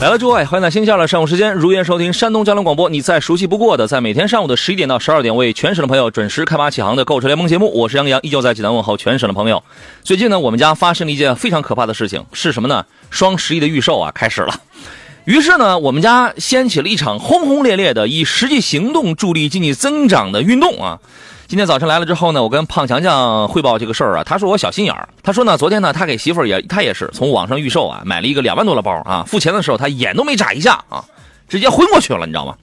来了，诸位，欢迎在星期二的上午时间如约收听山东交通广播。你再熟悉不过的，在每天上午的十一点到十二点，为全省的朋友准时开发启航的购车联盟节目。我是杨洋，依旧在济南问候全省的朋友。最近呢，我们家发生了一件非常可怕的事情，是什么呢？双十一的预售啊，开始了。于是呢，我们家掀起了一场轰轰烈烈的以实际行动助力经济增长的运动啊！今天早晨来了之后呢，我跟胖强强汇报这个事儿啊，他说我小心眼儿。他说呢，昨天呢，他给媳妇儿也，他也是从网上预售啊，买了一个两万多的包啊，付钱的时候他眼都没眨一下啊，直接昏过去了，你知道吗？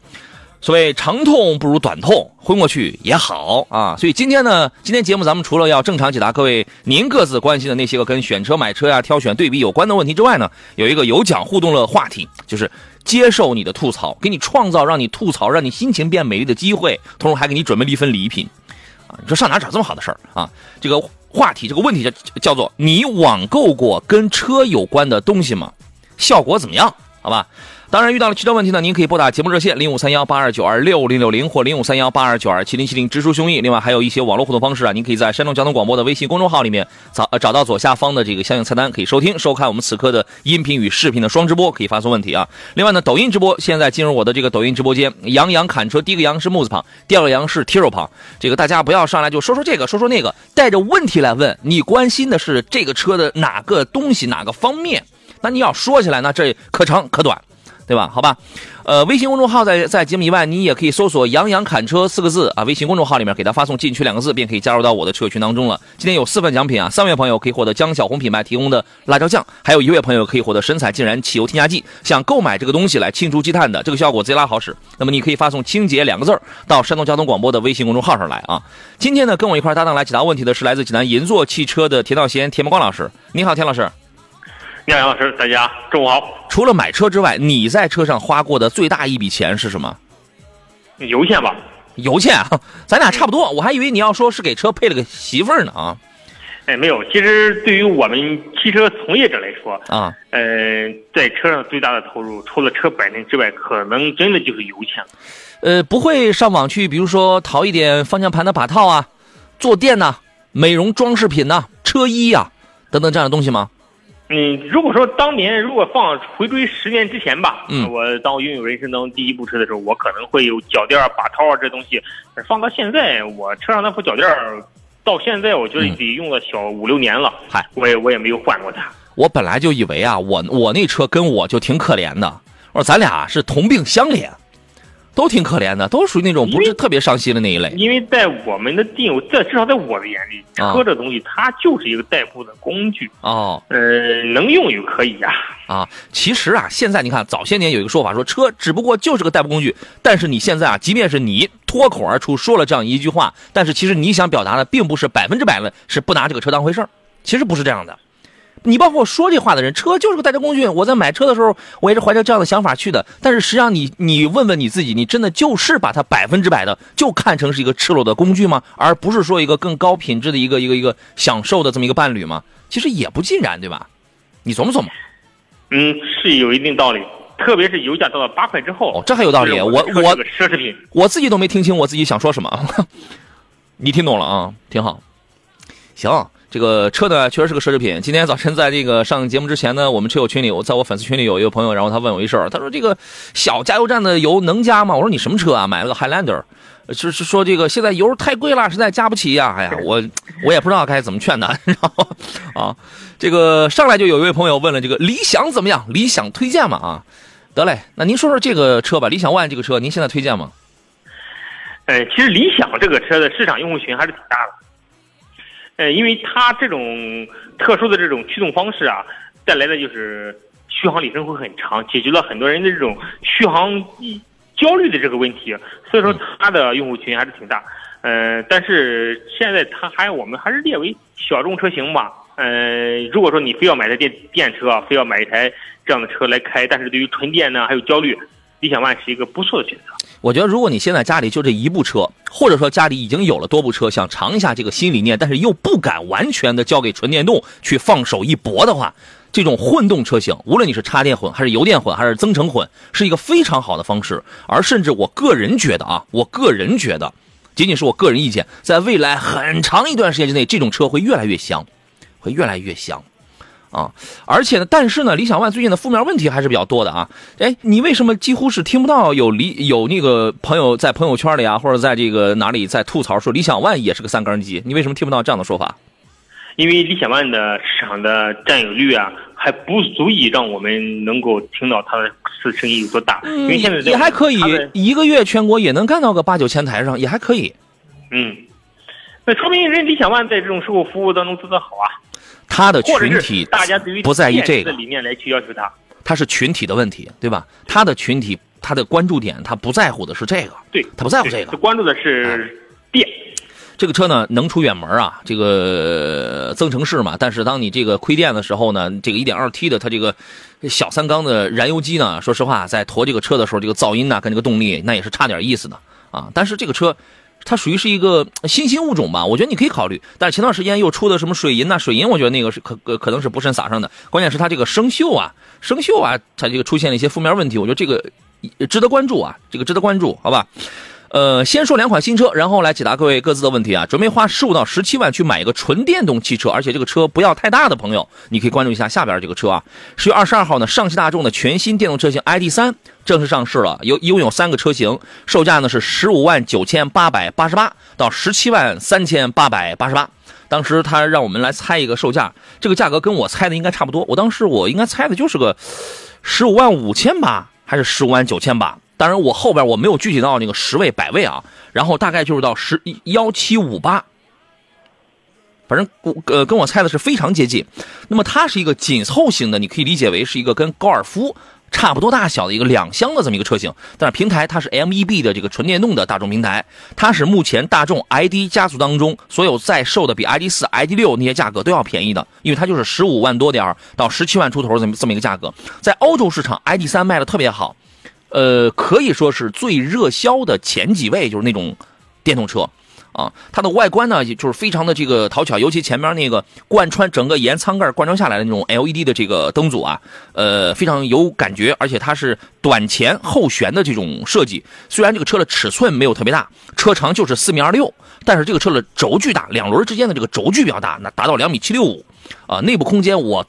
所谓长痛不如短痛，昏过去也好啊。所以今天呢，今天节目咱们除了要正常解答各位您各自关心的那些个跟选车、买车呀、挑选、对比有关的问题之外呢，有一个有奖互动的话题，就是接受你的吐槽，给你创造让你吐槽、让你心情变美丽的机会，同时还给你准备了一份礼品啊。你说上哪找这么好的事儿啊？这个话题，这个问题叫叫做你网购过跟车有关的东西吗？效果怎么样？好吧。当然，遇到了汽车问题呢，您可以拨打节目热线零五三幺八二九二六零六零或零五三幺八二九二七零七零，直抒胸臆。另外，还有一些网络互动方式啊，您可以在山东交通广播的微信公众号里面找找到左下方的这个相应菜单，可以收听收看我们此刻的音频与视频的双直播，可以发送问题啊。另外呢，抖音直播现在进入我的这个抖音直播间，杨洋侃车，第一个杨是木字旁，第二个杨是提手旁。这个大家不要上来就说说这个说说那个，带着问题来问，你关心的是这个车的哪个东西哪个方面？那你要说起来呢，这可长可短。对吧？好吧，呃，微信公众号在在节目以外，你也可以搜索“杨洋侃车”四个字啊，微信公众号里面给他发送“进群”两个字，便可以加入到我的车友群当中了。今天有四份奖品啊，三位朋友可以获得江小红品牌提供的辣椒酱，还有一位朋友可以获得神采竟然汽油添加剂。想购买这个东西来清除积碳的，这个效果贼拉好使。那么你可以发送“清洁”两个字到山东交通广播的微信公众号上来啊。今天呢，跟我一块搭档来解答问题的是来自济南银座汽车的田道贤、田茂光老师。你好，田老师。杨老师，大家中午好。除了买车之外，你在车上花过的最大一笔钱是什么？油钱吧。油钱啊，咱俩差不多。我还以为你要说是给车配了个媳妇儿呢啊。哎，没有。其实对于我们汽车从业者来说啊，呃，在车上最大的投入，除了车本身之外，可能真的就是油钱。呃，不会上网去，比如说淘一点方向盘的把套啊、坐垫呐、美容装饰品呐、车衣呀等等这样的东西吗？嗯，如果说当年如果放回归十年之前吧，嗯，我当我拥有人生中第一部车的时候，我可能会有脚垫、把套啊这东西。放到现在，我车上那副脚垫到现在我觉得得用了小五六年了。嗨，我也我也没有换过它。我本来就以为啊，我我那车跟我就挺可怜的，我说咱俩是同病相怜。都挺可怜的，都属于那种不是特别伤心的那一类。因为在我们的定友，在至少在我的眼里，车这东西它就是一个代步的工具哦。呃，能用就可以呀。啊，其实啊，现在你看，早些年有一个说法说车只不过就是个代步工具，但是你现在啊，即便是你脱口而出说了这样一句话，但是其实你想表达的并不是百分之百的是不拿这个车当回事儿，其实不是这样的。你包括说这话的人，车就是个代步工具。我在买车的时候，我也是怀着这样的想法去的。但是实际上，你你问问你自己，你真的就是把它百分之百的就看成是一个赤裸的工具吗？而不是说一个更高品质的一个一个一个享受的这么一个伴侣吗？其实也不尽然，对吧？你琢磨琢磨。嗯，是有一定道理。特别是油价到了八块之后，哦，这还有道理。我我奢侈品，我自己都没听清我自己想说什么。你听懂了啊？挺好。行。这个车呢，确实是个奢侈品。今天早晨在这个上节目之前呢，我们车友群里，我在我粉丝群里有一个朋友，然后他问我一事儿，他说这个小加油站的油能加吗？我说你什么车啊？买了个 Highlander，就是说这个现在油太贵了，实在加不起呀。哎呀，我我也不知道该怎么劝他。然后啊，这个上来就有一位朋友问了，这个理想怎么样？理想推荐吗？啊，得嘞，那您说说这个车吧，理想 ONE 这个车，您现在推荐吗？呃，其实理想这个车的市场用户群还是挺大的。呃，因为它这种特殊的这种驱动方式啊，带来的就是续航里程会很长，解决了很多人的这种续航焦虑的这个问题，所以说它的用户群还是挺大。呃，但是现在它还我们还是列为小众车型吧。呃，如果说你非要买台电电车，啊非要买一台这样的车来开，但是对于纯电呢还有焦虑，理想 ONE 是一个不错的选择。我觉得，如果你现在家里就这一部车，或者说家里已经有了多部车，想尝一下这个新理念，但是又不敢完全的交给纯电动去放手一搏的话，这种混动车型，无论你是插电混还是油电混还是增程混，是一个非常好的方式。而甚至我个人觉得啊，我个人觉得，仅仅是我个人意见，在未来很长一段时间之内，这种车会越来越香，会越来越香。啊，而且呢，但是呢，理想 ONE 最近的负面问题还是比较多的啊。哎，你为什么几乎是听不到有理有那个朋友在朋友圈里啊，或者在这个哪里在吐槽说理想 ONE 也是个三缸机？你为什么听不到这样的说法？因为理想 ONE 的市场的占有率啊，还不足以让我们能够听到它的声音有多大。因为现在也还可以，一个月全国也能干到个八九千台上，也还可以。嗯，那说明人理想 ONE 在这种售后服务当中做得好啊。他的群体大家对于不在意这个理念来去要求他，他是群体的问题，对吧？他的群体，他的关注点，他不在乎的是这个，对他不在乎这个，他关注的是电。这个车呢，能出远门啊，这个增程式嘛。但是当你这个亏电的时候呢，这个 1.2T 的它这个小三缸的燃油机呢，说实话，在驮这个车的时候，这个噪音呢，跟这个动力那也是差点意思的啊。但是这个车。它属于是一个新兴物种吧，我觉得你可以考虑。但是前段时间又出的什么水银呐，水银我觉得那个是可可能是不慎撒上的。关键是它这个生锈啊，生锈啊，它这个出现了一些负面问题，我觉得这个值得关注啊，这个值得关注，好吧？呃，先说两款新车，然后来解答各位各自的问题啊。准备花十五到十七万去买一个纯电动汽车，而且这个车不要太大的朋友，你可以关注一下下边这个车啊。十月二十二号呢，上汽大众的全新电动车型 ID 三正式上市了，有拥有三个车型，售价呢是十五万九千八百八十八到十七万三千八百八十八。当时他让我们来猜一个售价，这个价格跟我猜的应该差不多。我当时我应该猜的就是个十五万五千八还是十五万九千八。当然，我后边我没有具体到那个十位、百位啊，然后大概就是到十一幺七五八，反正呃跟我猜的是非常接近。那么它是一个紧凑型的，你可以理解为是一个跟高尔夫差不多大小的一个两厢的这么一个车型。但是平台它是 MEB 的这个纯电动的大众平台，它是目前大众 ID 家族当中所有在售的比 ID 四、ID 六那些价格都要便宜的，因为它就是十五万多点到十七万出头这么这么一个价格。在欧洲市场，ID 三卖的特别好。呃，可以说是最热销的前几位，就是那种电动车，啊，它的外观呢，就是非常的这个讨巧，尤其前面那个贯穿整个沿舱盖贯穿下来的那种 LED 的这个灯组啊，呃，非常有感觉，而且它是短前后悬的这种设计。虽然这个车的尺寸没有特别大，车长就是四米二六，但是这个车的轴距大，两轮之间的这个轴距比较大，那达到两米七六五，啊，内部空间我。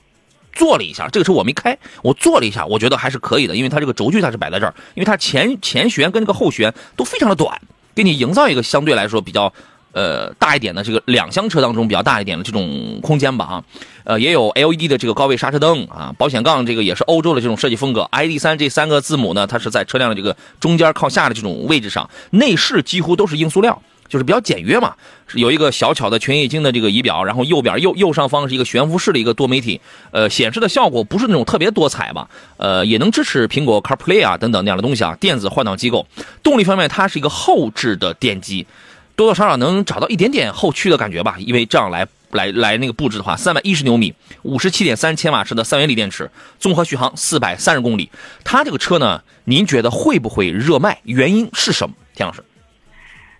坐了一下，这个车我没开，我坐了一下，我觉得还是可以的，因为它这个轴距它是摆在这儿，因为它前前悬跟这个后悬都非常的短，给你营造一个相对来说比较呃大一点的这个两厢车当中比较大一点的这种空间吧啊，呃也有 LED 的这个高位刹车灯啊，保险杠这个也是欧洲的这种设计风格，ID 三这三个字母呢，它是在车辆的这个中间靠下的这种位置上，内饰几乎都是硬塑料。就是比较简约嘛，有一个小巧的全液晶的这个仪表，然后右边右右上方是一个悬浮式的一个多媒体，呃，显示的效果不是那种特别多彩吧，呃，也能支持苹果 CarPlay 啊等等那样的东西啊，电子换挡机构。动力方面，它是一个后置的电机，多多少少能找到一点点后驱的感觉吧，因为这样来来来那个布置的话，三百一十牛米，五十七点三千瓦时的三元锂电池，综合续航四百三十公里。它这个车呢，您觉得会不会热卖？原因是什么？田老师？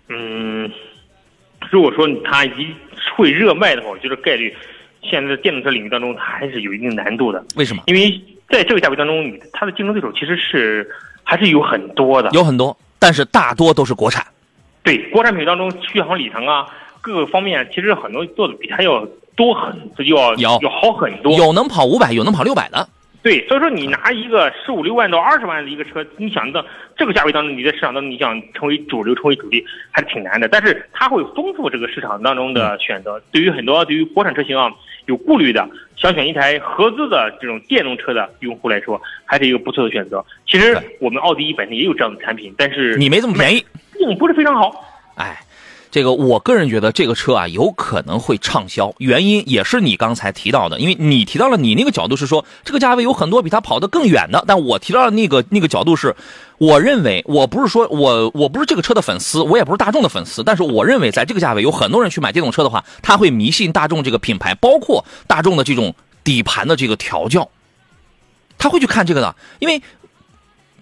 嗯，如果说它一会热卖的话，我觉得概率现在电动车领域当中它还是有一定难度的。为什么？因为在这个价位当中，它的竞争对手其实是还是有很多的，有很多，但是大多都是国产。对，国产品当中续航里程啊，各个方面其实很多做的比它要多很，要要要好很多。有能跑五百，有能跑六百的。对，所以说你拿一个十五六万到二十万的一个车，你想到这个价位当中，你在市场当中你想成为主流、成为主力，还是挺难的。但是它会丰富这个市场当中的选择。对于很多对于国产车型啊有顾虑的，想选一台合资的这种电动车的用户来说，还是一个不错的选择。其实我们奥迪本身也有这样的产品，但是你没这么便宜，并不是非常好。哎。这个我个人觉得这个车啊有可能会畅销，原因也是你刚才提到的，因为你提到了你那个角度是说这个价位有很多比它跑得更远的，但我提到的那个那个角度是，我认为我不是说我我不是这个车的粉丝，我也不是大众的粉丝，但是我认为在这个价位有很多人去买电动车的话，他会迷信大众这个品牌，包括大众的这种底盘的这个调教，他会去看这个的，因为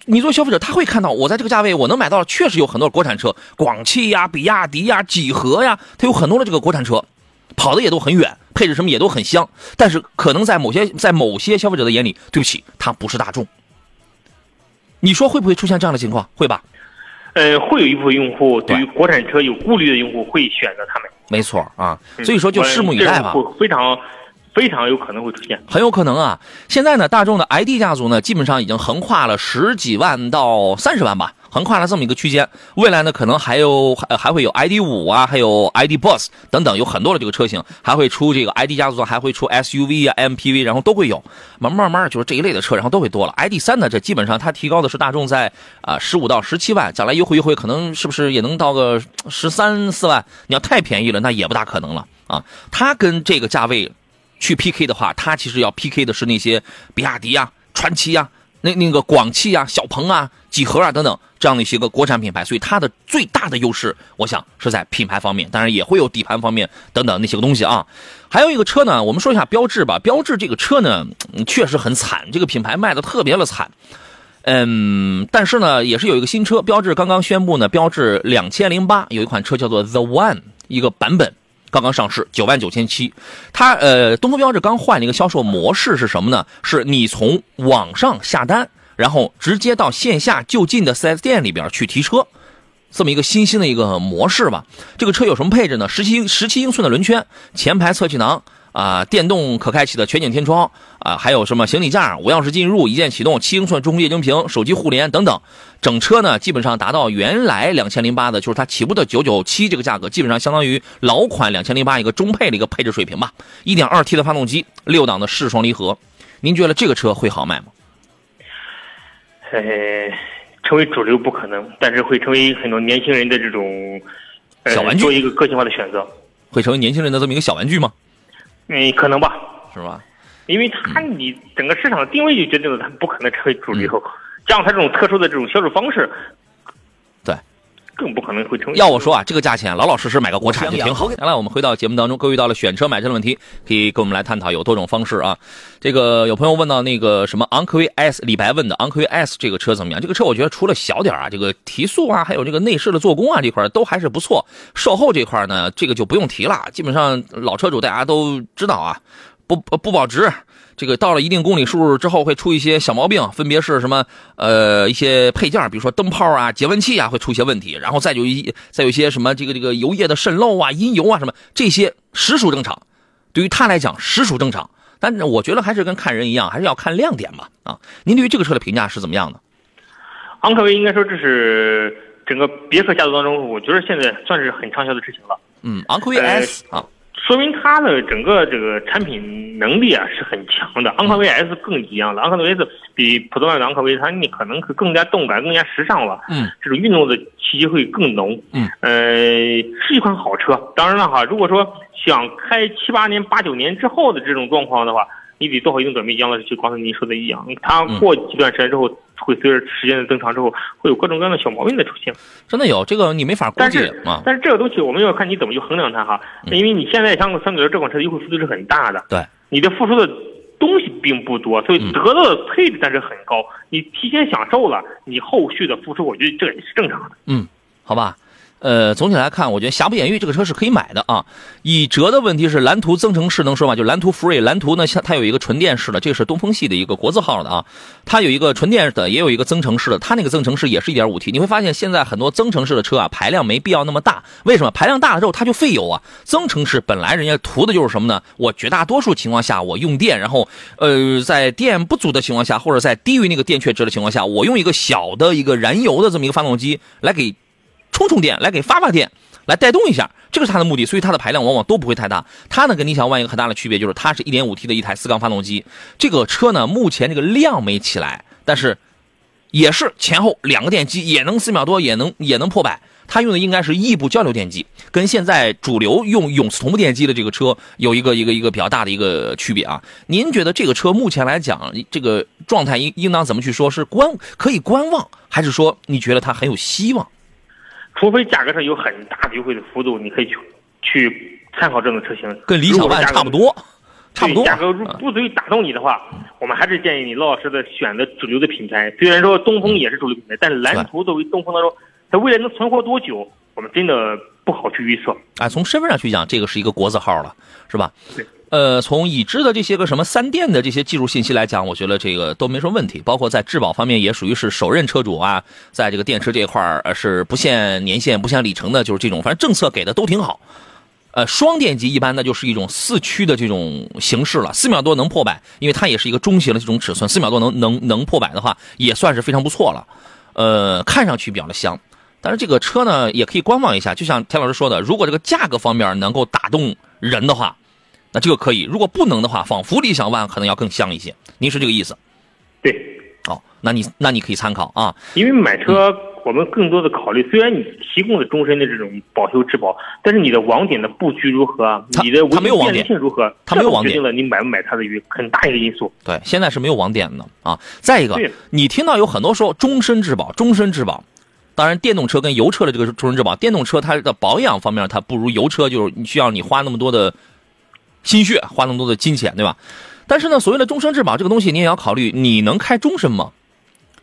你作为消费者，他会看到我在这个价位我能买到，确实有很多国产车，广汽呀、比亚迪呀、几何呀，它有很多的这个国产车，跑的也都很远，配置什么也都很香。但是可能在某些在某些消费者的眼里，对不起，它不是大众。你说会不会出现这样的情况？会吧？呃，会有一部分用户对于国产车有顾虑的用户会选择他们。没错啊，所以说就拭目以待吧。非常。非常有可能会出现，很有可能啊！现在呢，大众的 ID 家族呢，基本上已经横跨了十几万到三十万吧，横跨了这么一个区间。未来呢，可能还有还还会有 ID 五啊，还有 ID Boss 等等，有很多的这个车型，还会出这个 ID 家族还会出 SUV 啊、MPV，然后都会有。慢慢慢就是这一类的车，然后都会多了。ID 三呢，这基本上它提高的是大众在啊十五到十七万，将来优惠优惠，可能是不是也能到个十三四万？你要太便宜了，那也不大可能了啊。它跟这个价位。去 PK 的话，它其实要 PK 的是那些比亚迪啊、传祺啊、那那个广汽啊、小鹏啊、几何啊等等这样的一些个国产品牌，所以它的最大的优势，我想是在品牌方面，当然也会有底盘方面等等那些个东西啊。还有一个车呢，我们说一下标致吧。标致这个车呢，确实很惨，这个品牌卖的特别的惨。嗯，但是呢，也是有一个新车，标致刚刚宣布呢，标致两千零八有一款车叫做 The One 一个版本。刚刚上市，九万九千七。它呃，东风标致刚换了一个销售模式是什么呢？是你从网上下单，然后直接到线下就近的 4S 店里边去提车，这么一个新兴的一个模式吧。这个车有什么配置呢？十七十七英寸的轮圈，前排侧气囊。啊，电动可开启的全景天窗啊，还有什么行李架、无钥匙进入、一键启动、七英寸中控液晶屏、手机互联等等，整车呢基本上达到原来两千零八的，就是它起步的九九七这个价格，基本上相当于老款两千零八一个中配的一个配置水平吧。一点二 T 的发动机，六档的湿双离合，您觉得这个车会好卖吗？呃，成为主流不可能，但是会成为很多年轻人的这种小玩具，做一个个性化的选择，会成为年轻人的这么一个小玩具吗？嗯，可能吧，是吧？因为它你整个市场的定位就决定了它不可能成为主流，加上它这种特殊的这种销售方式。更不可能会成。要我说啊，这个价钱老老实实买个国产就挺好。来，我们回到节目当中，各位遇到了选车买车的问题，可以跟我们来探讨，有多种方式啊。这个有朋友问到那个什么昂科威 S，李白问的昂科威 S 这个车怎么样？这个车我觉得除了小点啊，这个提速啊，还有这个内饰的做工啊这块都还是不错。售后这块呢，这个就不用提了，基本上老车主大家都知道啊，不不保值。这个到了一定公里数之后会出一些小毛病，分别是什么？呃，一些配件，比如说灯泡啊、节温器啊，会出一些问题。然后再有一再有一些什么这个这个油液的渗漏啊、阴油啊什么，这些实属正常。对于他来讲，实属正常。但是我觉得还是跟看人一样，还是要看亮点嘛。啊，您对于这个车的评价是怎么样的？昂科威应该说这是整个别克家族当中，我觉得现在算是很畅销的车型了。嗯，昂科威 S 啊。说明它的整个这个产品能力啊是很强的。昂科威 S 更一样了，昂科威 S 比普通的昂科威，它你可能是更加动感、更加时尚了。嗯，这种运动的气息会更浓。嗯，呃，是一款好车。当然了哈，如果说想开七八年、八九年之后的这种状况的话。你得做好一定准备，杨老师就刚才您说的一样，它过几段时间之后，会随着时间的增长之后，会有各种各样的小毛病的出现。真的有这个你没法估计啊。但是这个东西我们要看你怎么去衡量它哈，因为你现在像相对这款车的优惠幅度是很大的，对，你的付出的东西并不多，所以得到的配置但是很高。你提前享受了，你后续的付出，我觉得这也是正常的。嗯，好吧。呃，总体来看，我觉得瑕不掩瑜，这个车是可以买的啊。以折的问题是蓝图增程式能说吗？就蓝图 Free，蓝图呢，它有一个纯电式的，这是东风系的一个国字号的啊。它有一个纯电的，也有一个增程式的，它那个增程式也是一点五 T。你会发现现在很多增程式的车啊，排量没必要那么大。为什么？排量大了之后它就费油啊。增程式本来人家图的就是什么呢？我绝大多数情况下我用电，然后呃，在电不足的情况下，或者在低于那个电缺值的情况下，我用一个小的一个燃油的这么一个发动机来给充充电，来给发发电。来带动一下，这个是它的目的，所以它的排量往往都不会太大。它呢跟理想 ONE 一个很大的区别就是，它是一点五 T 的一台四缸发动机。这个车呢目前这个量没起来，但是也是前后两个电机也能四秒多，也能也能破百。它用的应该是异步交流电机，跟现在主流用永磁同步电机的这个车有一个一个一个比较大的一个区别啊。您觉得这个车目前来讲，这个状态应应当怎么去说？是观可以观望，还是说你觉得它很有希望？除非价格上有很大的优惠的幅度，你可以去去参考这种车型，跟理想 ONE 差不多，差不多。价格如不足以打动你的话，我们还是建议你老老实实的选择主流的品牌。虽然说东风也是主流品牌，但是蓝图作为东风当中，它未来能存活多久，我们真的不好去预测。哎，从身份上去讲，这个是一个国字号了，是吧？对。呃，从已知的这些个什么三电的这些技术信息来讲，我觉得这个都没什么问题。包括在质保方面，也属于是首任车主啊，在这个电池这一块儿是不限年限、不限里程的，就是这种，反正政策给的都挺好。呃，双电机一般那就是一种四驱的这种形式了，四秒多能破百，因为它也是一个中型的这种尺寸，四秒多能能能破百的话，也算是非常不错了。呃，看上去比较的香，但是这个车呢，也可以观望一下。就像田老师说的，如果这个价格方面能够打动人的话。那这个可以，如果不能的话，仿佛理想 ONE 可能要更香一些。您是这个意思？对，哦，那你那你可以参考啊。因为买车，我们更多的考虑，虽然你提供了终身的这种保修质保，但是你的网点的布局如何，你的它没有网点性如何，它没有网点，决定了你买不买它的一个很大一个因素。对，现在是没有网点的啊。再一个，你听到有很多说终身质保，终身质保。当然，电动车跟油车的这个终身质保，电动车它的保养方面它不如油车，就是需要你花那么多的。心血花那么多的金钱，对吧？但是呢，所谓的终身质保这个东西，你也要考虑，你能开终身吗？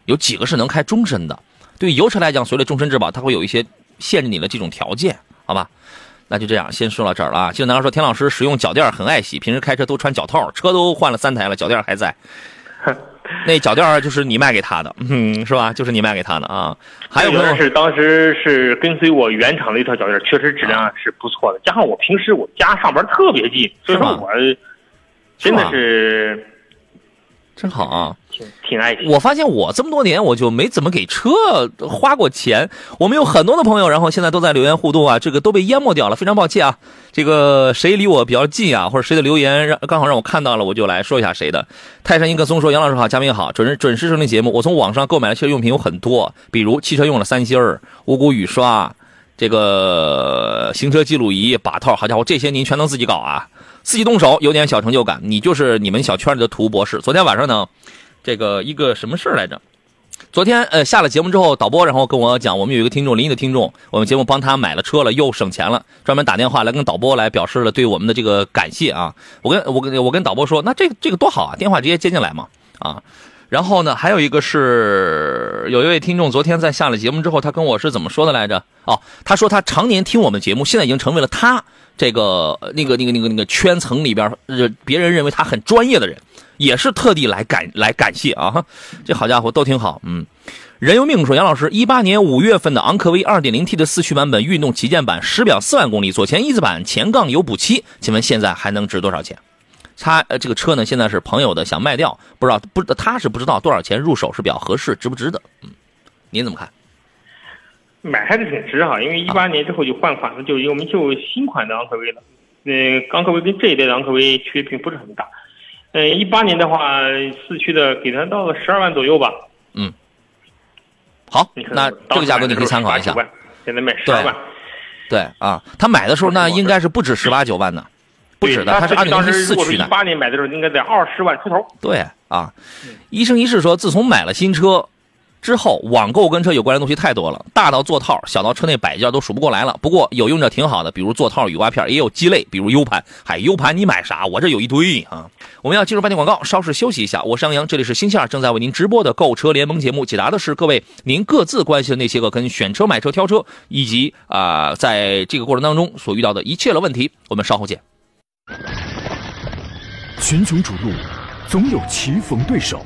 有几个是能开终身的？对于油车来讲，所谓的终身质保，它会有一些限制你的这种条件，好吧？那就这样，先说到这儿了啊。就男孩说，田老师使用脚垫很爱惜，平时开车都穿脚套，车都换了三台了，脚垫还在。那脚垫就是你卖给他的，嗯，是吧？就是你卖给他的啊。还有个是当时是跟随我原厂的一套脚垫，确实质量是不错的。加上我平时我家上班特别近，所以说我真的是真好啊。挺爱我发现我这么多年我就没怎么给车花过钱。我们有很多的朋友，然后现在都在留言互动啊，这个都被淹没掉了，非常抱歉啊。这个谁离我比较近啊，或者谁的留言让刚好让我看到了，我就来说一下谁的。泰山一棵松说：“杨老师好，嘉宾好，准时准时收听节目。我从网上购买的汽车用品有很多，比如汽车用了三星儿、五谷雨刷、这个行车记录仪、把套。好家伙，这些您全能自己搞啊，自己动手有点小成就感。你就是你们小圈里的土博士。昨天晚上呢？”这个一个什么事儿来着？昨天呃下了节目之后，导播然后跟我讲，我们有一个听众，临沂的听众，我们节目帮他买了车了，又省钱了，专门打电话来跟导播来表示了对我们的这个感谢啊。我跟我跟我跟导播说，那这这个多好啊，电话直接接进来嘛啊。然后呢，还有一个是有一位听众，昨天在下了节目之后，他跟我是怎么说的来着？哦，他说他常年听我们节目，现在已经成为了他这个那个那个那个那个圈层里边，别人认为他很专业的人。也是特地来感来感谢啊，这好家伙都挺好，嗯。人由命说，杨老师，一八年五月份的昂科威二点零 T 的四驱版本运动旗舰版，时表四万公里，左前翼子板，前杠有补漆，请问现在还能值多少钱？他呃这个车呢，现在是朋友的，想卖掉，不知道不他是不知道多少钱入手是比较合适，值不值得？嗯，您怎么看？买还是挺值哈，因为一八年之后就换款了，就我们就新款的昂科威了。那，昂科威跟这一代的昂科威区别并不是很大。嗯，一八年的话，四驱的给他到了十二万左右吧。嗯，好，那这个价格你可以参考一下。现在卖十二万。对啊，他买的时候那应该是不止十八九万的，不止的，他是二零一四驱的。一八年买的时候应该在二十万出头。对啊，一生一世说，自从买了新车。之后，网购跟车有关的东西太多了，大到座套，小到车内摆件都数不过来了。不过有用着挺好的，比如座套、雨刮片，也有鸡肋，比如 U 盘。嗨，U 盘你买啥？我这有一堆啊。我们要进入半天广告，稍事休息一下。我是杨洋，这里是星期二正在为您直播的购车联盟节目，解答的是各位您各自关心的那些个跟选车、买车、挑车，以及啊在这个过程当中所遇到的一切的问题。我们稍后见。群雄逐鹿，总有棋逢对手。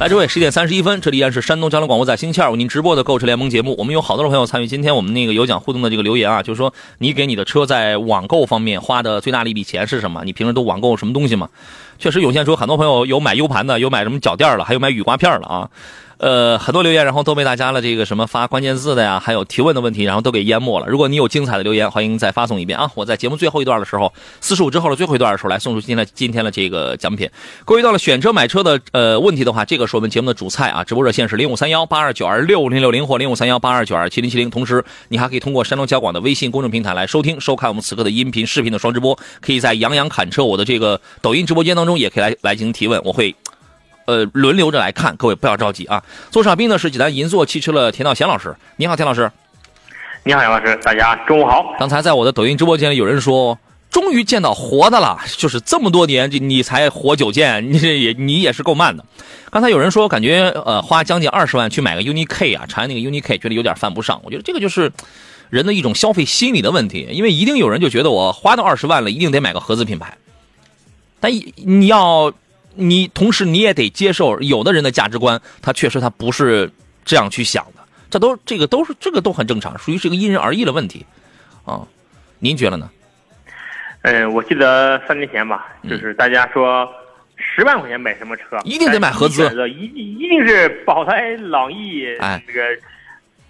来，诸位，十点三十一分，这里依然是山东交通广播在星期二为您直播的购车联盟节目。我们有好多的朋友参与今天我们那个有奖互动的这个留言啊，就是说你给你的车在网购方面花的最大的一笔钱是什么？你平时都网购什么东西吗？确实涌现出很多朋友有买 U 盘的，有买什么脚垫了，还有买雨刮片了啊。呃，很多留言，然后都被大家的这个什么发关键字的呀，还有提问的问题，然后都给淹没了。如果你有精彩的留言，欢迎再发送一遍啊！我在节目最后一段的时候，四十五之后的最后一段的时候，来送出今天的今天的这个奖品。各位到了选车买车的呃问题的话，这个是我们节目的主菜啊！直播热线是零五三幺八二九二六零六零或零五三幺八二九二七零七零。同时，你还可以通过山东交广的微信公众平台来收听收看我们此刻的音频视频的双直播。可以在杨洋侃车我的这个抖音直播间当中，也可以来来进行提问，我会。呃，轮流着来看，各位不要着急啊。座上宾呢是济南银座汽车的田道贤老师，你好，田老师。你好，杨老师，大家中午好。刚才在我的抖音直播间里有人说，终于见到活的了，就是这么多年，你才活九件，你这也你也是够慢的。刚才有人说，感觉呃花将近二十万去买个 UNI K 啊，长安那个 UNI K 觉得有点犯不上。我觉得这个就是人的一种消费心理的问题，因为一定有人就觉得我花到二十万了，一定得买个合资品牌。但你要。你同时你也得接受有的人的价值观，他确实他不是这样去想的，这都这个都是这个都很正常，属于是一个因人而异的问题，啊，您觉得呢？嗯，我记得三年前吧，就是大家说十万块钱买什么车，一定得买合资，一一定是宝来、朗逸，哎，这个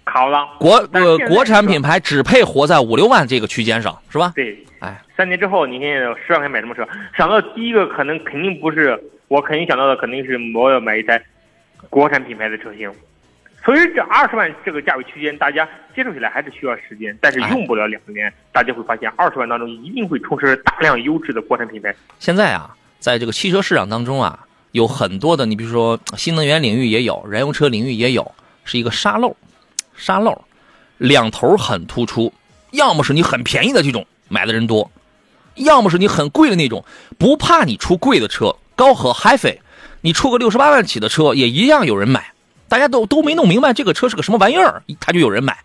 卡罗拉，国呃国产品牌只配活在五六万这个区间上，是吧？对，哎，三年之后，你现在十万块钱买什么车？想到第一个可能肯定不是。我肯定想到的肯定是我要买一台国产品牌的车型，所以这二十万这个价位区间，大家接受起来还是需要时间，但是用不了两年，大家会发现二十万当中一定会充斥大量优质的国产品牌。现在啊，在这个汽车市场当中啊，有很多的，你比如说新能源领域也有，燃油车领域也有，是一个沙漏，沙漏，两头很突出，要么是你很便宜的这种买的人多，要么是你很贵的那种，不怕你出贵的车。高和 HiFi，你出个六十八万起的车也一样有人买，大家都都没弄明白这个车是个什么玩意儿，他就有人买，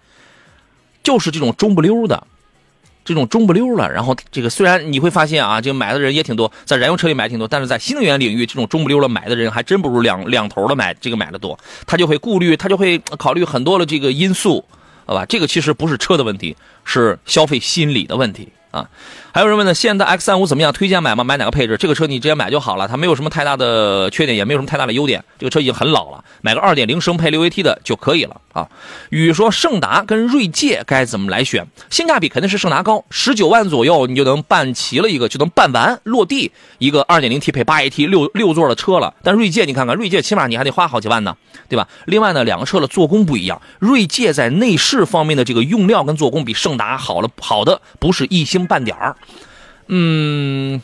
就是这种中不溜的，这种中不溜了。然后这个虽然你会发现啊，这个买的人也挺多，在燃油车里买挺多，但是在新能源领域，这种中不溜了买的人还真不如两两头的买这个买的多，他就会顾虑，他就会考虑很多的这个因素，好吧？这个其实不是车的问题，是消费心理的问题。啊，还有人问呢，现代 X 三五怎么样？推荐买吗？买哪个配置？这个车你直接买就好了，它没有什么太大的缺点，也没有什么太大的优点。这个车已经很老了，买个2.0升配 6AT 的就可以了啊。雨说胜达跟锐界该怎么来选？性价比肯定是胜达高，十九万左右你就能办齐了一个，就能办完落地一个 2.0T 配 8AT 六六座的车了。但锐界你看看，锐界起码你还得花好几万呢，对吧？另外呢，两个车的做工不一样，锐界在内饰方面的这个用料跟做工比胜达好了，好的不是一星。半点儿，嗯，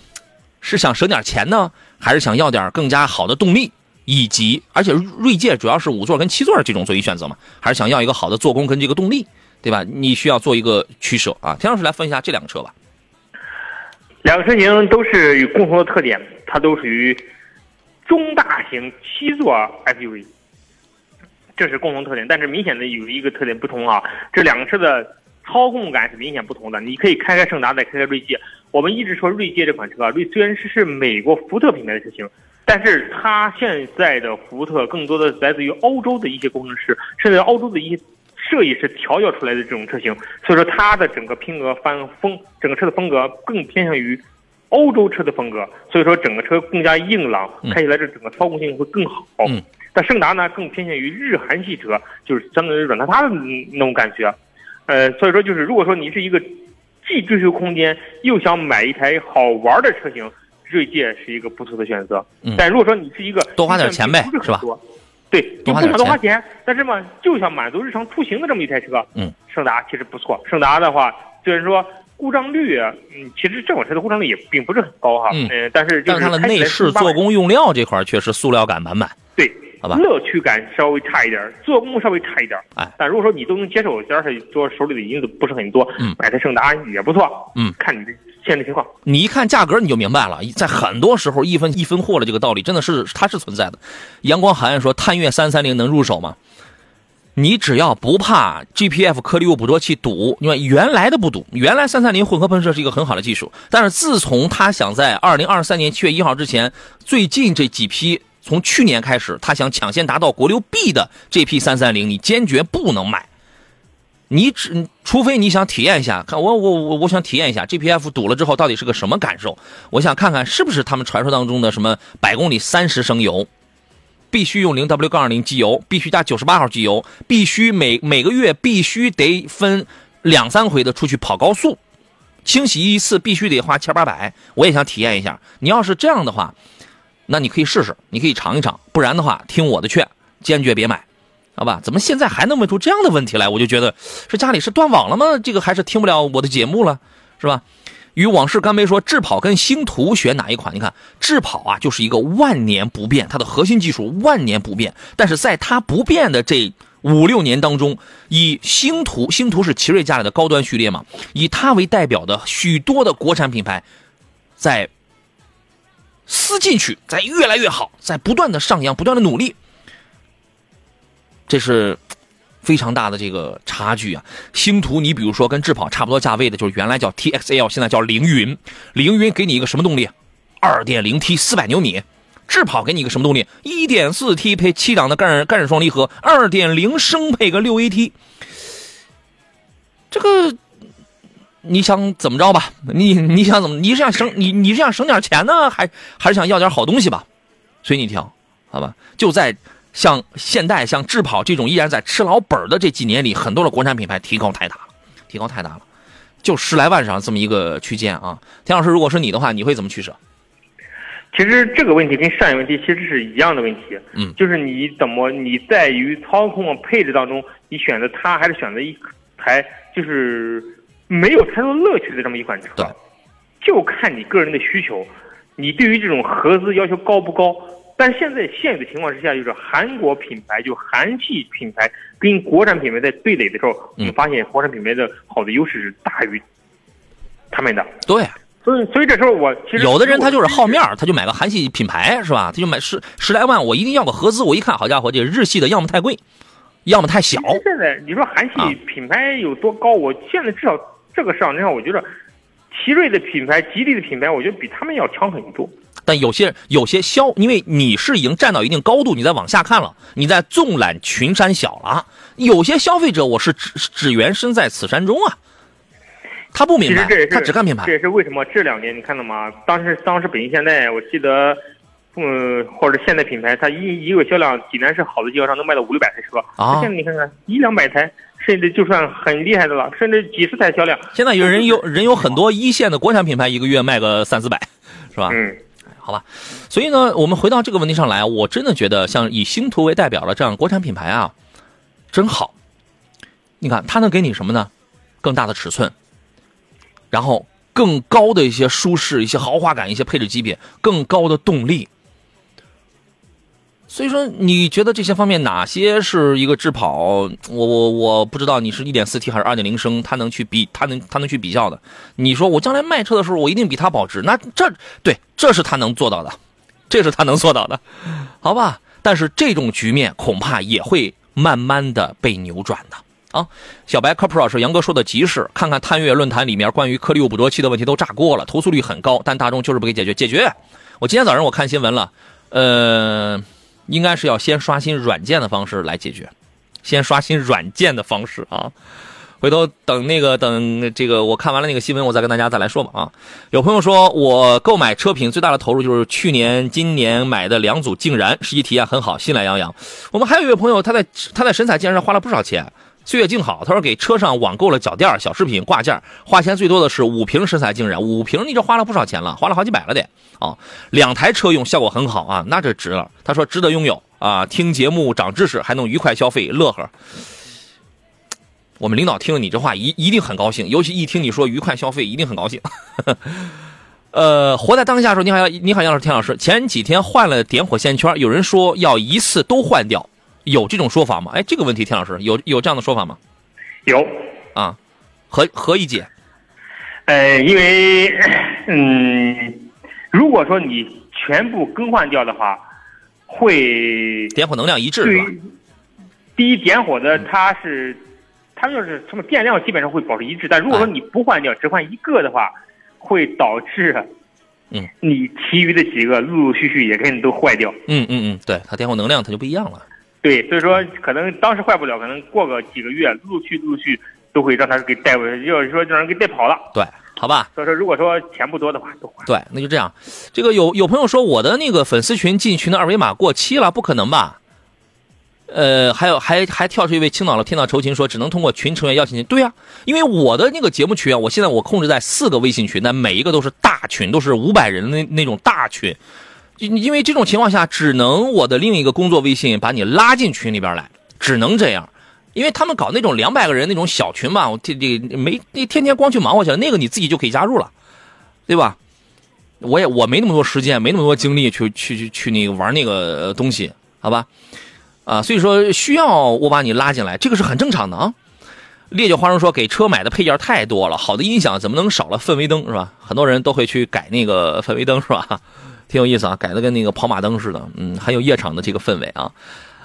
是想省点钱呢，还是想要点更加好的动力？以及，而且锐界主要是五座跟七座这种座椅选择嘛，还是想要一个好的做工跟这个动力，对吧？你需要做一个取舍啊。田老师来分析一下这两个车吧。两个车型都是有共同的特点，它都属于中大型七座 SUV，这是共同特点。但是明显的有一个特点不同啊，这两个车的。操控感是明显不同的。你可以开开胜达，再开开锐界。我们一直说锐界这款车啊，锐虽然是是美国福特品牌的车型，但是它现在的福特更多的来自于欧洲的一些工程师，甚至欧洲的一些设计师调教出来的这种车型。所以说它的整个拼格、翻风，整个车的风格更偏向于欧洲车的风格。所以说整个车更加硬朗，开起来这整个操控性会更好。但胜达呢，更偏向于日韩系车，就是相当于软塌塌的那种感觉。呃，所以说就是，如果说你是一个既追求空间又想买一台好玩的车型，锐界是一个不错的选择。嗯。但如果说你是一个多花点钱呗，是吧？对，多花点钱。多花钱，但是嘛，就想满足日常出行的这么一台车。嗯。胜达其实不错，胜达的话，虽然说故障率，嗯，其实这款车的故障率也并不是很高哈。嗯。但是但是它的内饰、做工、用料这块确实塑料感满满。对。好吧，乐趣感稍微差一点，做工稍微差一点。哎，但如果说你都能接受，而且说手里的银子不是很多，嗯，买台胜达也不错。嗯，看你的现实情况。你一看价格你就明白了，在很多时候一分一分货的这个道理真的是它是存在的。阳光海岸说探岳三三零能入手吗？你只要不怕 GPF 颗粒物捕捉器堵，因为原来的不堵，原来三三零混合喷射是一个很好的技术。但是自从他想在二零二三年七月一号之前，最近这几批。从去年开始，他想抢先达到国六 B 的 GP 三三零，你坚决不能买。你只除非你想体验一下，看我我我我想体验一下 GPF 堵了之后到底是个什么感受。我想看看是不是他们传说当中的什么百公里三十升油，必须用零 W 杠二零机油，必须加九十八号机油，必须每每个月必须得分两三回的出去跑高速，清洗一次必须得花千八百。我也想体验一下，你要是这样的话，那你可以试试，你可以尝一尝，不然的话，听我的劝，坚决别买，好吧？怎么现在还能问出这样的问题来？我就觉得是家里是断网了吗？这个还是听不了我的节目了，是吧？与往事干杯说，智跑跟星途选哪一款？你看，智跑啊，就是一个万年不变，它的核心技术万年不变。但是在它不变的这五六年当中，以星途，星途是奇瑞家里的高端序列嘛，以它为代表的许多的国产品牌，在撕进去，在越来越好，在不断的上扬，不断的努力。这是。非常大的这个差距啊！星途，你比如说跟智跑差不多价位的，就是原来叫 TXL，现在叫凌云。凌云给你一个什么动力？二点零 T 四百牛米。智跑给你一个什么动力？一点四 T 配七档的干干式双离合，二点零升配个六 AT。这个你想怎么着吧？你你想怎么？你是想省你你是想省点钱呢，还还是想要点好东西吧？随你挑，好吧？就在。像现代、像智跑这种依然在吃老本的这几年里，很多的国产品牌提高太大了，提高太大了，就十来万上这么一个区间啊。田老师，如果是你的话，你会怎么取舍？其实这个问题跟上一个问题其实是一样的问题，嗯，就是你怎么你在于操控配置当中，你选择它还是选择一台就是没有太多乐趣的这么一款车，对，就看你个人的需求，你对于这种合资要求高不高？但现在现有的情况之下，就是韩国品牌就韩系品牌跟国产品牌在对垒的时候，我们发现国产品牌的好的优势是大于他们的。对，所以所以这时候我其实有的人他就是好面他就买个韩系品牌是吧？他就买十十来万，我一定要个合资。我一看，好家伙，这日系的要么太贵，要么太小。现在你说韩系品牌有多高？我现在至少这个市场上，我觉得奇瑞的品牌、吉利的品牌，我觉得比他们要强很多。但有些有些消，因为你是已经站到一定高度，你再往下看了，你在纵览群山小了。有些消费者，我是只只缘身在此山中啊，他不明白，他只看品牌。这也是为什么这两年你看到吗？当时当时北京现代，我记得，嗯，或者现代品牌，它一一个销量，济南市好的经销商能卖到五六百台车啊。现在你看看一两百台，甚至就算很厉害的了，甚至几十台销量。现在有人有人有很多一线的国产品牌，一个月卖个三四百，是吧？嗯。好吧，所以呢，我们回到这个问题上来，我真的觉得像以星途为代表的这样国产品牌啊，真好。你看，它能给你什么呢？更大的尺寸，然后更高的一些舒适、一些豪华感、一些配置级别，更高的动力。所以说，你觉得这些方面哪些是一个智跑？我我我不知道你是一点四 T 还是二点零升，它能去比，它能它能去比较的。你说我将来卖车的时候，我一定比它保值，那这对，这是它能做到的，这是它能做到的，好吧？但是这种局面恐怕也会慢慢的被扭转的啊！小白 CarPro 是杨哥说的极是，看看探月论坛里面关于颗粒物捕捉器的问题都炸锅了，投诉率很高，但大众就是不给解决。解决！我今天早上我看新闻了，呃。应该是要先刷新软件的方式来解决，先刷新软件的方式啊。回头等那个等这个我看完了那个新闻，我再跟大家再来说吧啊。有朋友说我购买车品最大的投入就是去年、今年买的两组竟然实际体验很好，心懒洋洋。我们还有一位朋友，他在他在神采竟然花了不少钱。岁月静好，他说给车上网购了脚垫、小饰品、挂件，花钱最多的是五瓶神采竟然，五瓶你这花了不少钱了，花了好几百了得啊！两台车用效果很好啊，那这值了。他说值得拥有啊，听节目长知识，还能愉快消费，乐呵。我们领导听了你这话一一定很高兴，尤其一听你说愉快消费，一定很高兴。呃，活在当下时候，你好，你好，杨老师，田老师，前几天换了点火线圈，有人说要一次都换掉。有这种说法吗？哎，这个问题，田老师有有这样的说法吗？有啊，何何以解？呃，因为 嗯，如果说你全部更换掉的话，会点火能量一致是吧？第一，点火的它是它就是什么电量基本上会保持一致，但如果说你不换掉，只换一个的话，会导致嗯，你其余的几个陆陆续续也跟都坏掉。嗯嗯嗯，对，它点火能量它就不一样了。对，所以说可能当时坏不了，可能过个几个月，陆续陆续都会让他给带回，要是说让人给带跑了。对，好吧？所以说，如果说钱不多的话，都还。对，那就这样。这个有有朋友说我的那个粉丝群进群的二维码过期了，不可能吧？呃，还有还还跳出一位青岛的天道酬勤说，只能通过群成员邀请进。对呀、因为我的那个节目群啊，我现在我控制在四个微信群，但每一个都是大群，都是五百人的那那种大群。因为这种情况下，只能我的另一个工作微信把你拉进群里边来，只能这样。因为他们搞那种两百个人那种小群嘛，我这这没你天天光去忙活去了，那个你自己就可以加入了，对吧？我也我没那么多时间，没那么多精力去去去去那个玩那个东西，好吧？啊，所以说需要我把你拉进来，这个是很正常的啊。烈酒花生说给车买的配件太多了，好的音响怎么能少了氛围灯是吧？很多人都会去改那个氛围灯是吧？挺有意思啊，改的跟那个跑马灯似的，嗯，很有夜场的这个氛围啊。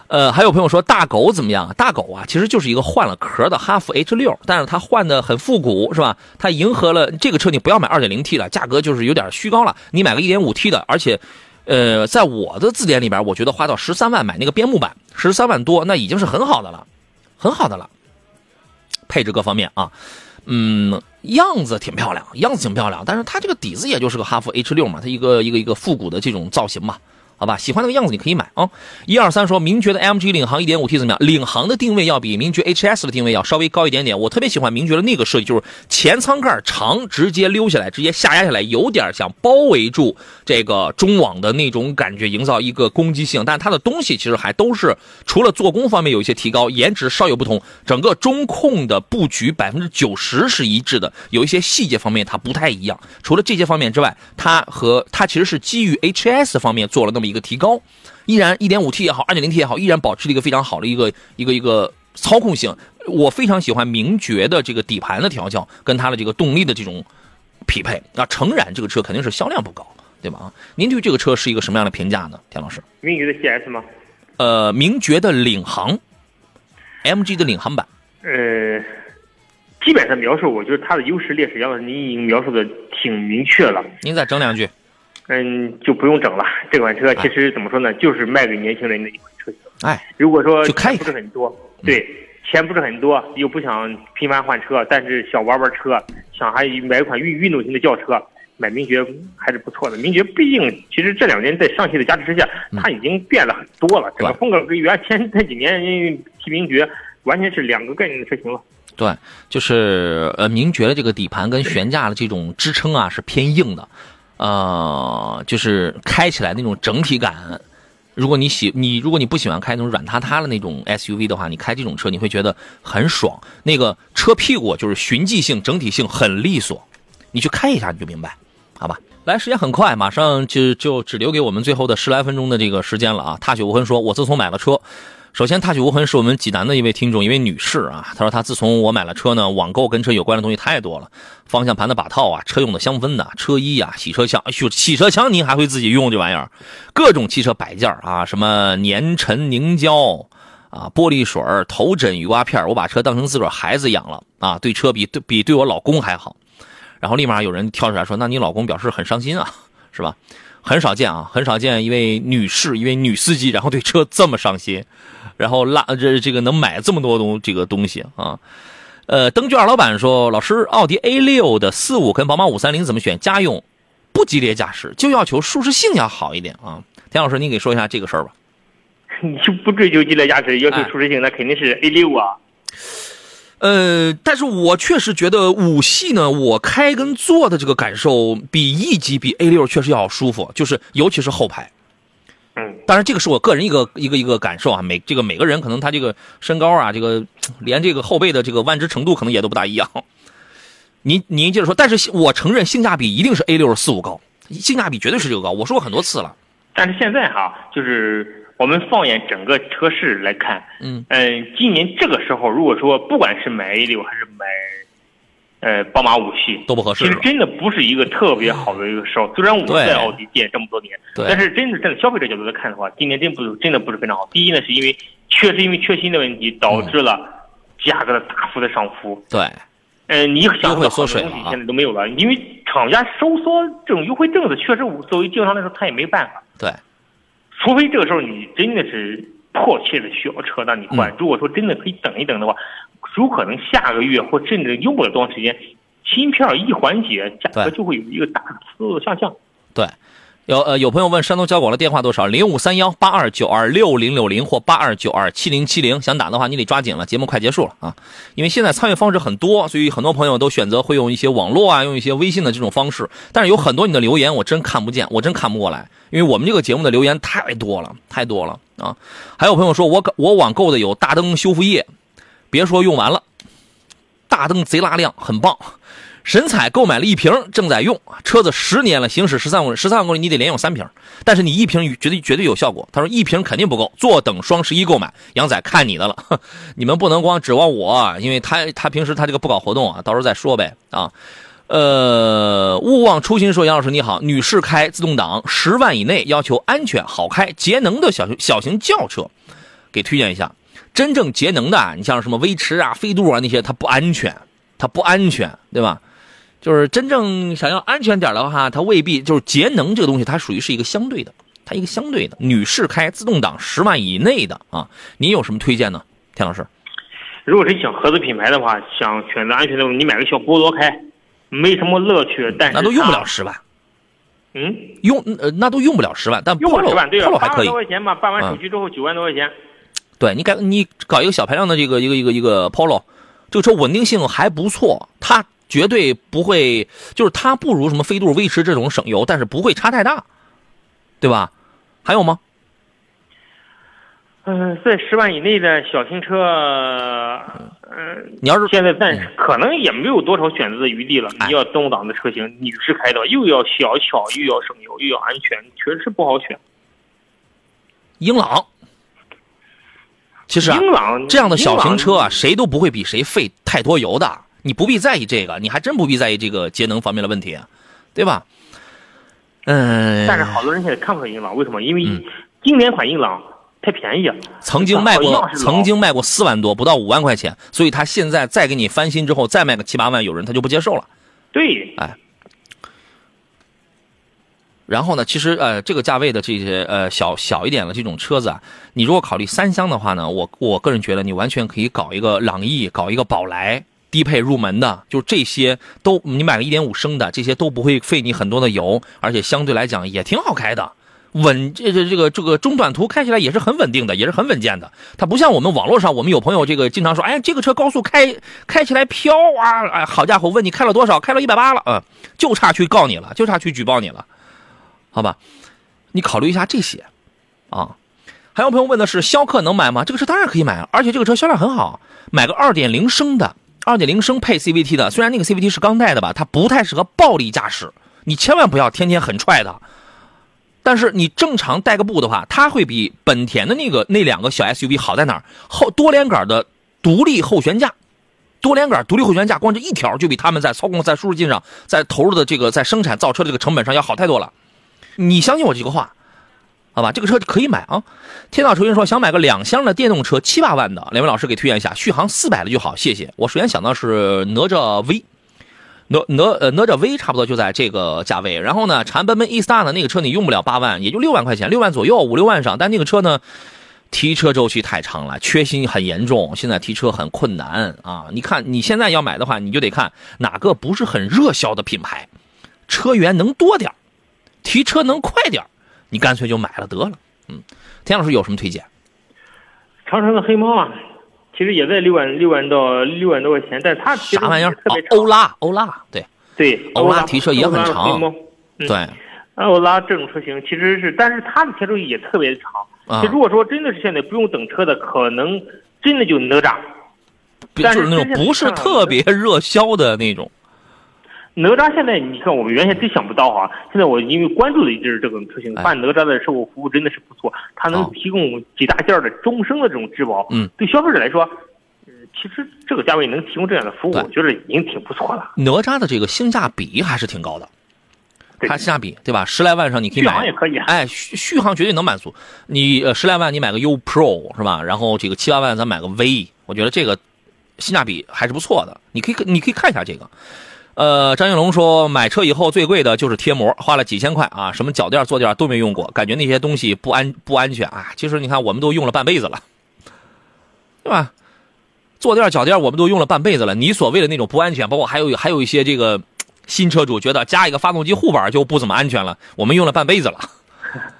呃，还有朋友说大狗怎么样？大狗啊，其实就是一个换了壳的哈弗 H 六，但是它换的很复古，是吧？它迎合了这个车，你不要买 2.0T 了，价格就是有点虚高了。你买个 1.5T 的，而且，呃，在我的字典里边，我觉得花到十三万买那个边牧版，十三万多，那已经是很好的了，很好的了。配置各方面啊，嗯，样子挺漂亮，样子挺漂亮，但是它这个底子也就是个哈弗 H 六嘛，它一个一个一个复古的这种造型嘛。好吧，喜欢那个样子你可以买啊。一二三说，名爵的 MG 领航 1.5T 怎么样？领航的定位要比名爵 HS 的定位要稍微高一点点。我特别喜欢名爵的那个设计，就是前舱盖长，直接溜下来，直接下压下来，有点想包围住这个中网的那种感觉，营造一个攻击性。但它的东西其实还都是除了做工方面有一些提高，颜值稍有不同，整个中控的布局百分之九十是一致的，有一些细节方面它不太一样。除了这些方面之外，它和它其实是基于 HS 方面做了那么一个提高，依然 1.5T 也好，2.0T 也好，依然保持了一个非常好的一个一个一个操控性。我非常喜欢名爵的这个底盘的调教，跟它的这个动力的这种匹配。那诚然，这个车肯定是销量不高，对吧？啊，您对这个车是一个什么样的评价呢，田老师？名爵的 CS 吗？呃，名爵的领航，MG 的领航版，呃，基本上描述，我觉得它的优势劣势，杨老师您已经描述的挺明确了。您再整两句。嗯，就不用整了。这款车其实怎么说呢，就是卖给年轻人的一款车型。哎，如果说就开一钱不是很多，对，钱不是很多，又不想频繁换车，但是想玩玩车，想还买一款运运动型的轿车，买名爵还是不错的。名爵毕竟其实这两年在上汽的加持之下，它已经变了很多了，整个风格跟原先那几年提名爵完全是两个概念的车型了。对，就是呃，名爵的这个底盘跟悬架的这种支撑啊是偏硬的，呃，就是开起来那种整体感。如果你喜你如果你不喜欢开那种软塌塌的那种 SUV 的话，你开这种车你会觉得很爽。那个车屁股就是循迹性、整体性很利索，你去开一下你就明白，好吧？来，时间很快，马上就就只留给我们最后的十来分钟的这个时间了啊！踏雪无痕说，我自从买了车。首先，踏雪无痕是我们济南的一位听众，一位女士啊。她说，她自从我买了车呢，网购跟车有关的东西太多了，方向盘的把套啊，车用的香氛呐，车衣啊，洗车枪，哎呦，洗车枪您还会自己用这玩意儿，各种汽车摆件啊，什么粘尘凝胶啊，玻璃水头枕、雨刮片，我把车当成自个儿孩子养了啊，对车比对比对我老公还好。然后立马有人跳出来说，那你老公表示很伤心啊，是吧？很少见啊，很少见一位女士，一位女司机，然后对车这么上心。然后拉这这个能买这么多东这个东西啊，呃，灯具二老板说，老师，奥迪 A 六的四五跟宝马五三零怎么选？家用不激烈驾驶，就要求舒适性要好一点啊。田老师，您给说一下这个事儿吧。你就不追求激烈驾驶，要求舒适性，那肯定是 A 六啊。呃，但是我确实觉得五系呢，我开跟坐的这个感受比 E 级比 A 六确实要舒服，就是尤其是后排。嗯，当然这个是我个人一个一个一个感受啊，每这个每个人可能他这个身高啊，这个连这个后背的这个弯直程度可能也都不大一样。您您接着说，但是我承认性价比一定是 A 六四五高，性价比绝对是这个高，我说过很多次了。但是现在哈，就是我们放眼整个车市来看，嗯嗯、今年这个时候，如果说不管是买 A 六还是买呃宝马五系，都不合适其实真的不是一个特别好的一个时候。虽然我在奥迪店这么多年，对但是真的站在消费者角度来看的话，今年真不真的不是非常好。第一呢，是因为确实因为缺芯的问题，导致了价格的大幅的上浮。对，嗯，你想优惠的缩水了啊好东西现在都没有了，因为厂家收缩这种优惠政策，确实作为经销商来说，他也没办法。对，除非这个时候你真的是迫切的需要车，那你换。嗯如果说真的可以等一等的话，有可能下个月或甚至用不了多长时间，芯片一缓解，价格就会有一个大幅度向下。对，有呃有朋友问山东交广的电话多少？零五三幺八二九二六零六零或八二九二七零七零，想打的话你得抓紧了，节目快结束了啊！因为现在参与方式很多，所以很多朋友都选择会用一些网络啊，用一些微信的这种方式。但是有很多你的留言我真看不见，我真看不过来，因为我们这个节目的留言太多了，太多了啊！还有朋友说我我网购的有大灯修复液，别说用完了，大灯贼拉亮，很棒。神采购买了一瓶，正在用，车子十年了，行驶十三公里，十三万公里你得连用三瓶，但是你一瓶绝对绝对有效果。他说一瓶肯定不够，坐等双十一购买。杨仔看你的了，你们不能光指望我，因为他他平时他这个不搞活动啊，到时候再说呗啊。呃，勿忘初心说杨老师你好，女士开自动挡十万以内，要求安全好开节能的小型小型轿车，给推荐一下。真正节能的，你像什么威驰啊、飞度啊那些，它不安全，它不安全，对吧？就是真正想要安全点的话，它未必就是节能这个东西，它属于是一个相对的，它一个相对的。女士开自动挡十万以内的啊，你有什么推荐呢，田老师？如果是想合资品牌的话，想选择安全的，你买个小波罗开，没什么乐趣，但是那都用不了它。十万，嗯，用呃那都用不了十万，但用不了 Polo 十万，对啊，Polo 还可以八万多。块钱嘛，办完嗯手续之后九万多块钱。对你改你搞一个小排量的这个一个一个一个 Polo，这个车稳定性还不错，它绝对不会，就是它不如什么飞度、威驰这种省油，但是不会差太大，对吧？还有吗？嗯、在十万以内的小型车，嗯、你要是现在暂时可能也没有多少选择的余地了。哎你要动挡的车型，女士开的又要小巧，又要省油，又要安全，确实不好选。英朗，其实啊，英朗这样的小型车啊，谁都不会比谁费太多油的。你不必在意这个，你还真不必在意这个节能方面的问题，对吧？嗯，但是好多人现在看不上英朗，为什么？因为嗯经典款英朗太便宜了。曾经卖过曾经卖过四万多，不到五万块钱，所以他现在再给你翻新之后，再卖个七八万，有人他就不接受了。对，然后呢，其实呃，这个价位的这些呃小小一点的这种车子啊，你如果考虑三厢的话呢，我我个人觉得你完全可以搞一个朗逸，搞一个宝来，低配入门的，就这些都你买个一点五升的，这些都不会费你很多的油，而且相对来讲也挺好开的。稳这这这个这个中短途开起来也是很稳定的，也是很稳健的。它不像我们网络上，我们有朋友这个经常说，哎，这个车高速开开起来飘啊，哎，好家伙，问你开了多少？开了一百八了，嗯，就差去告你了，就差去举报你了，好吧？你考虑一下这些，啊。还有朋友问的是逍客能买吗？这个车当然可以买，而且这个车销量很好，买个二点零升的，二点零升配 CVT 的，虽然那个 CVT 是刚带的吧，它不太适合暴力驾驶，你千万不要天天很踹的。但是你正常带个步的话，它会比本田的那个那两个小 SUV 好在哪儿？后多连杆的独立后悬架，多连杆独立后悬架，光这一条就比他们在操控、在舒适性上、在投入的这个在生产造车的这个成本上要好太多了。你相信我这个话，好吧？这个车可以买啊。天道酬云说想买个两厢的电动车，七八万的，两位老师给推荐一下，续航四百的就好，谢谢。我首先想到是哪吒 V。哪哪呃哪吒 V 差不多就在这个价位，然后呢，长安奔奔 E Star 呢那个车你用不了八万，也就六万块钱，六万左右，五六万上，但那个车呢，提车周期太长了，缺芯很严重，现在提车很困难啊。你看你现在要买的话，你就得看哪个不是很热销的品牌，车源能多点提车能快点你干脆就买了得了。嗯，田老师有什么推荐？长城的黑猫啊，其实也在六万六万到六万多块钱，但是它啥玩意儿？哦特别，长欧拉，欧拉，对对，欧拉拉提车也很长嗯对，欧拉这种车型其实是，但是它的提车也特别长。啊嗯，如果说真的是现在不用等车的，可能真的就哪吒。就但是是那种不是特别热销的那种。哪吒现在你看，我们原先真想不到哈，现在我因为关注的就是这种车型，哎办哪吒的售后服务真的是不错，它能提供几大件的终生的这种质保。嗯，对消费者来说，嗯，其实这个价位能提供这样的服务，我觉得已经挺不错了。哪吒的这个性价比还是挺高的，对它性价比对吧？十来万上你可以买续航买也可以啊。哎，续续航绝对能满足你。呃，十来万你买个 U Pro 是吧？然后这个七八万咱买个 V，我觉得这个性价比还是不错的。你可以你可以看一下这个。呃，张应龙说买车以后最贵的就是贴膜，花了几千块啊，什么脚垫、坐垫都没用过，感觉那些东西不安不安全啊。其实你看，我们都用了半辈子了，对吧？坐垫脚垫我们都用了半辈子了，你所谓的那种不安全，包括还有还有一些这个新车主觉得加一个发动机护板就不怎么安全了，我们用了半辈子了。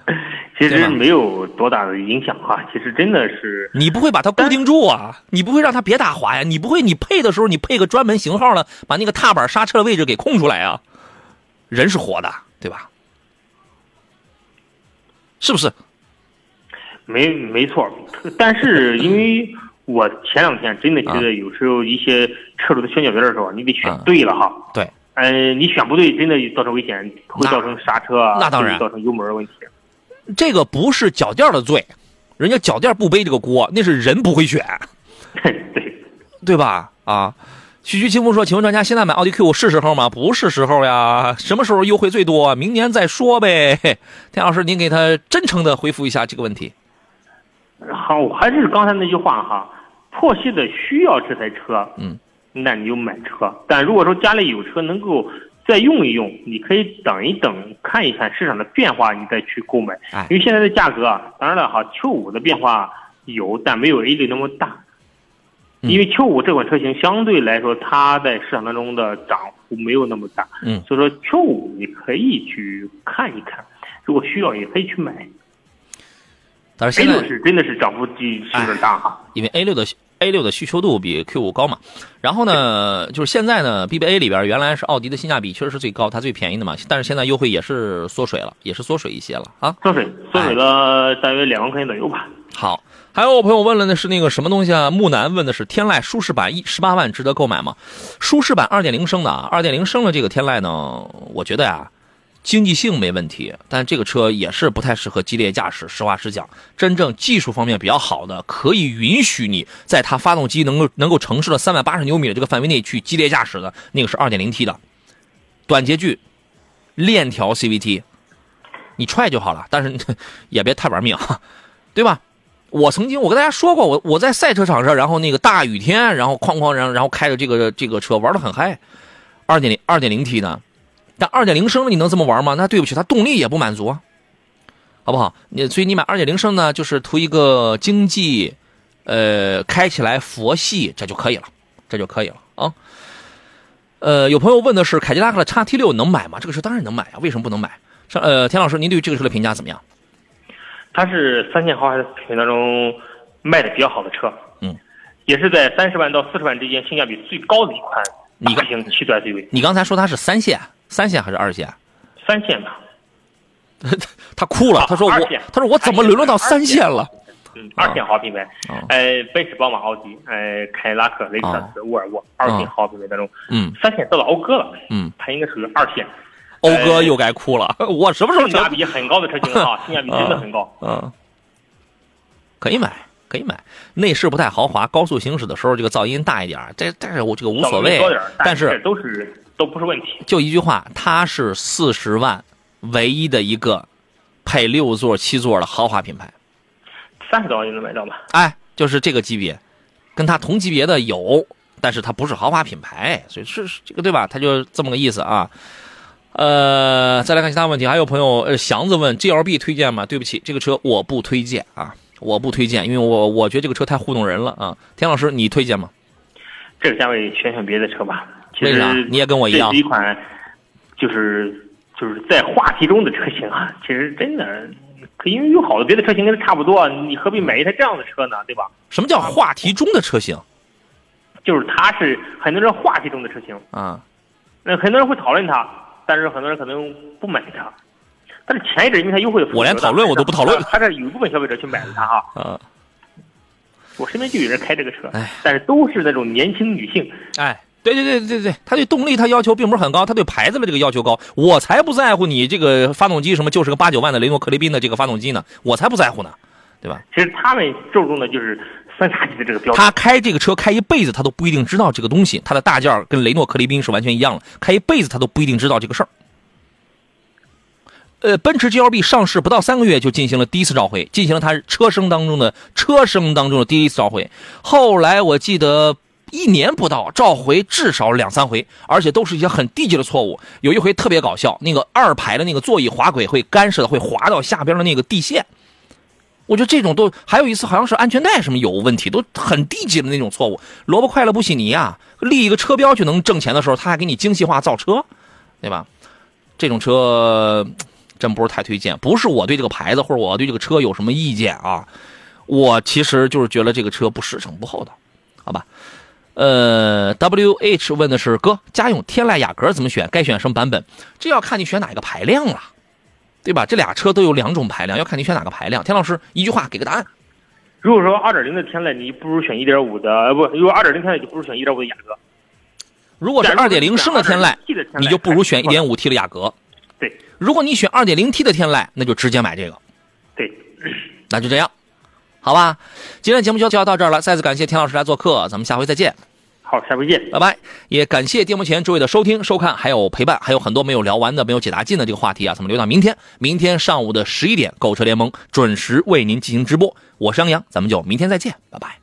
其实没有多大的影响哈、其实真的是你不会把它固定住啊，你不会让它别打滑呀，你不会你配的时候你配个专门型号的，把那个踏板刹车的位置给空出来啊。人是活的，对吧？是不是？没没错，但是因为我前两天真的觉得有时候一些车主的选脚边的时候，你得选对了哈。对，嗯、你选不对，真的造成危险，会造成刹车啊，那当然造成油门的问题。这个不是脚垫的罪，人家脚垫不背这个锅，那是人不会选，对，对吧？啊，徐徐清风说：“请问专家，现在买奥迪 Q 五是时候吗？不是时候呀，什么时候优惠最多？明年再说呗。”田老师，您给他真诚的回复一下这个问题。好，我还是刚才那句话哈，迫切的需要这台车，嗯，那你就买车。但如果说家里有车能够再用一用，你可以等一等，看一看市场的变化，你再去购买。哎因为现在的价格啊，当然了哈，Q 五的变化有，但没有 A 六那么大。嗯因为 Q 五这款车型相对来说，它在市场当中的涨幅没有那么大，嗯，所以说 Q 五你可以去看一看，如果需要也可以去买。但是 A 六是真的是涨幅是有点大哈。因为 A 六的 A 六的需求度比 Q 五高嘛，然后呢，就是现在呢，BBA 里边原来是奥迪的性价比确实是最高，它最便宜的嘛，但是现在优惠也是缩水了，也是缩水一些了啊。缩水，缩水了大约两万块钱左右吧。好，还有朋友问了的是那个什么东西啊？木南问的是天籁舒适版一十八万值得购买吗？舒适版二点零升的啊，二点零升的这个天籁呢，我觉得呀、经济性没问题，但这个车也是不太适合激烈驾驶。实话实讲，真正技术方面比较好的，可以允许你在它发动机能够能够承受的三百八十牛米的这个范围内去激烈驾驶的，那个是二点零 T 的，短节距，链条 CVT，你踹就好了，但是也别太玩命，对吧？我曾经我跟大家说过，我我在赛车场上，然后那个大雨天，然后哐哐然后然后开着这个这个车玩的很嗨，二点零二点零 T 呢，但二点零升的你能这么玩吗？那对不起，它动力也不满足啊，好不好？你所以你买二点零升呢，就是图一个经济，呃，开起来佛系，这就可以了，这就可以了啊。呃，有朋友问的是凯迪拉克的 x T 六能买吗？这个车当然能买啊，为什么不能买？上呃，田老师，您对这个车的评价怎么样？它是三线豪华品牌当中卖的比较好的车，嗯，也是在三十万到四十万之间性价比最高的一款大型七座 SUV，你刚才说它是三线，三线还是二线？三线吧，他哭了，啊他说我，他说我怎么沦落到三线了？嗯，二线好品牌，哦呃，奔驰、宝马、奥迪，呃，凯迪拉克、雷克萨斯、沃尔沃，二线好品牌当中，嗯三线到了讴歌了，嗯，它应该属于二线，讴歌又该哭了，我什么时候？性价比很高的车型啊，性价比真的很高。嗯，可以买，可以买。内饰不太豪华，高速行驶的时候这个噪音大一点儿，这但是我这个无所谓。但是是都是都不是问题。就一句话，它是四十万唯一的一个配六座、七座的豪华品牌。三十多万就能买到吗？哎，就是这个级别，跟它同级别的有，但是它不是豪华品牌，所以是是这个对吧？它就这么个意思啊。呃，再来看其他问题，还有朋友呃祥子问 GLB 推荐吗？对不起，这个车我不推荐啊，我不推荐，因为我我觉得这个车太糊弄人了啊。田老师，你推荐吗？这个价位选选别的车吧。其为啥你也跟我一样这是一款就是就是在话题中的车型啊。其实真的，可因为有好多别的车型跟它差不多，你何必买一台这样的车呢？对吧？什么叫话题中的车型就是它是很多人话题中的车型，啊？那很多人会讨论它，但是很多人可能不买它。但是前一阵因为它优惠，我连讨论我都不讨论还是有一部分消费者去买了它哈。啊，我身边就有人开这个车哎，但是都是那种年轻女性，哎，对对对对对，他对动力他要求并不是很高，他对牌子的这个要求高。我才不在乎你这个发动机什么就是个八九万的雷诺克雷宾的这个发动机呢，我才不在乎呢，对吧？其实他们注重的就是三叉戟的这个标准。他开这个车开一辈子，他都不一定知道这个东西，他的大件儿跟雷诺克雷宾是完全一样的，开一辈子他都不一定知道这个事儿。呃，奔驰 GLB 上市不到三个月就进行了第一次召回，进行了它车身当中的车身当中的第一次召回。后来我记得一年不到召回至少两三回，而且都是一些很低级的错误。有一回特别搞笑，那个二排的那个座椅滑轨会干涉的，会滑到下边的那个地线。我觉得这种都还有一次好像是安全带什么有问题，都很低级的那种错误。萝卜快乐不洗泥啊，立一个车标就能挣钱的时候，他还给你精细化造车，对吧？这种车真不是太推荐。不是我对这个牌子或者我对这个车有什么意见啊，我其实就是觉得这个车不实诚不厚道，呃，W H 问的是哥，家用天籁雅阁怎么选？该选什么版本？这要看你选哪个排量了。对吧？这俩车都有两种排量，要看你选哪个排量。田老师一句话给个答案。如果说二点零的天籁，你不如选一点五的，呃不，如果二点零天籁，就不如选一点五的雅阁。如果是二点零升的天籁，你就不如选一点五 T 的雅阁。对。如果你选二点零 T 的天籁，那就直接买这个。对。那就这样，好吧？今天节目就就要到这儿了，再次感谢田老师来做客，咱们下回再见。好，下回见，拜拜。也感谢电幕前诸位的收听、收看，还有陪伴，还有很多没有聊完的、没有解答尽的这个话题啊，咱们留到明天。明天上午的十一点，购车联盟准时为您进行直播。我是杨洋，咱们就明天再见，拜拜。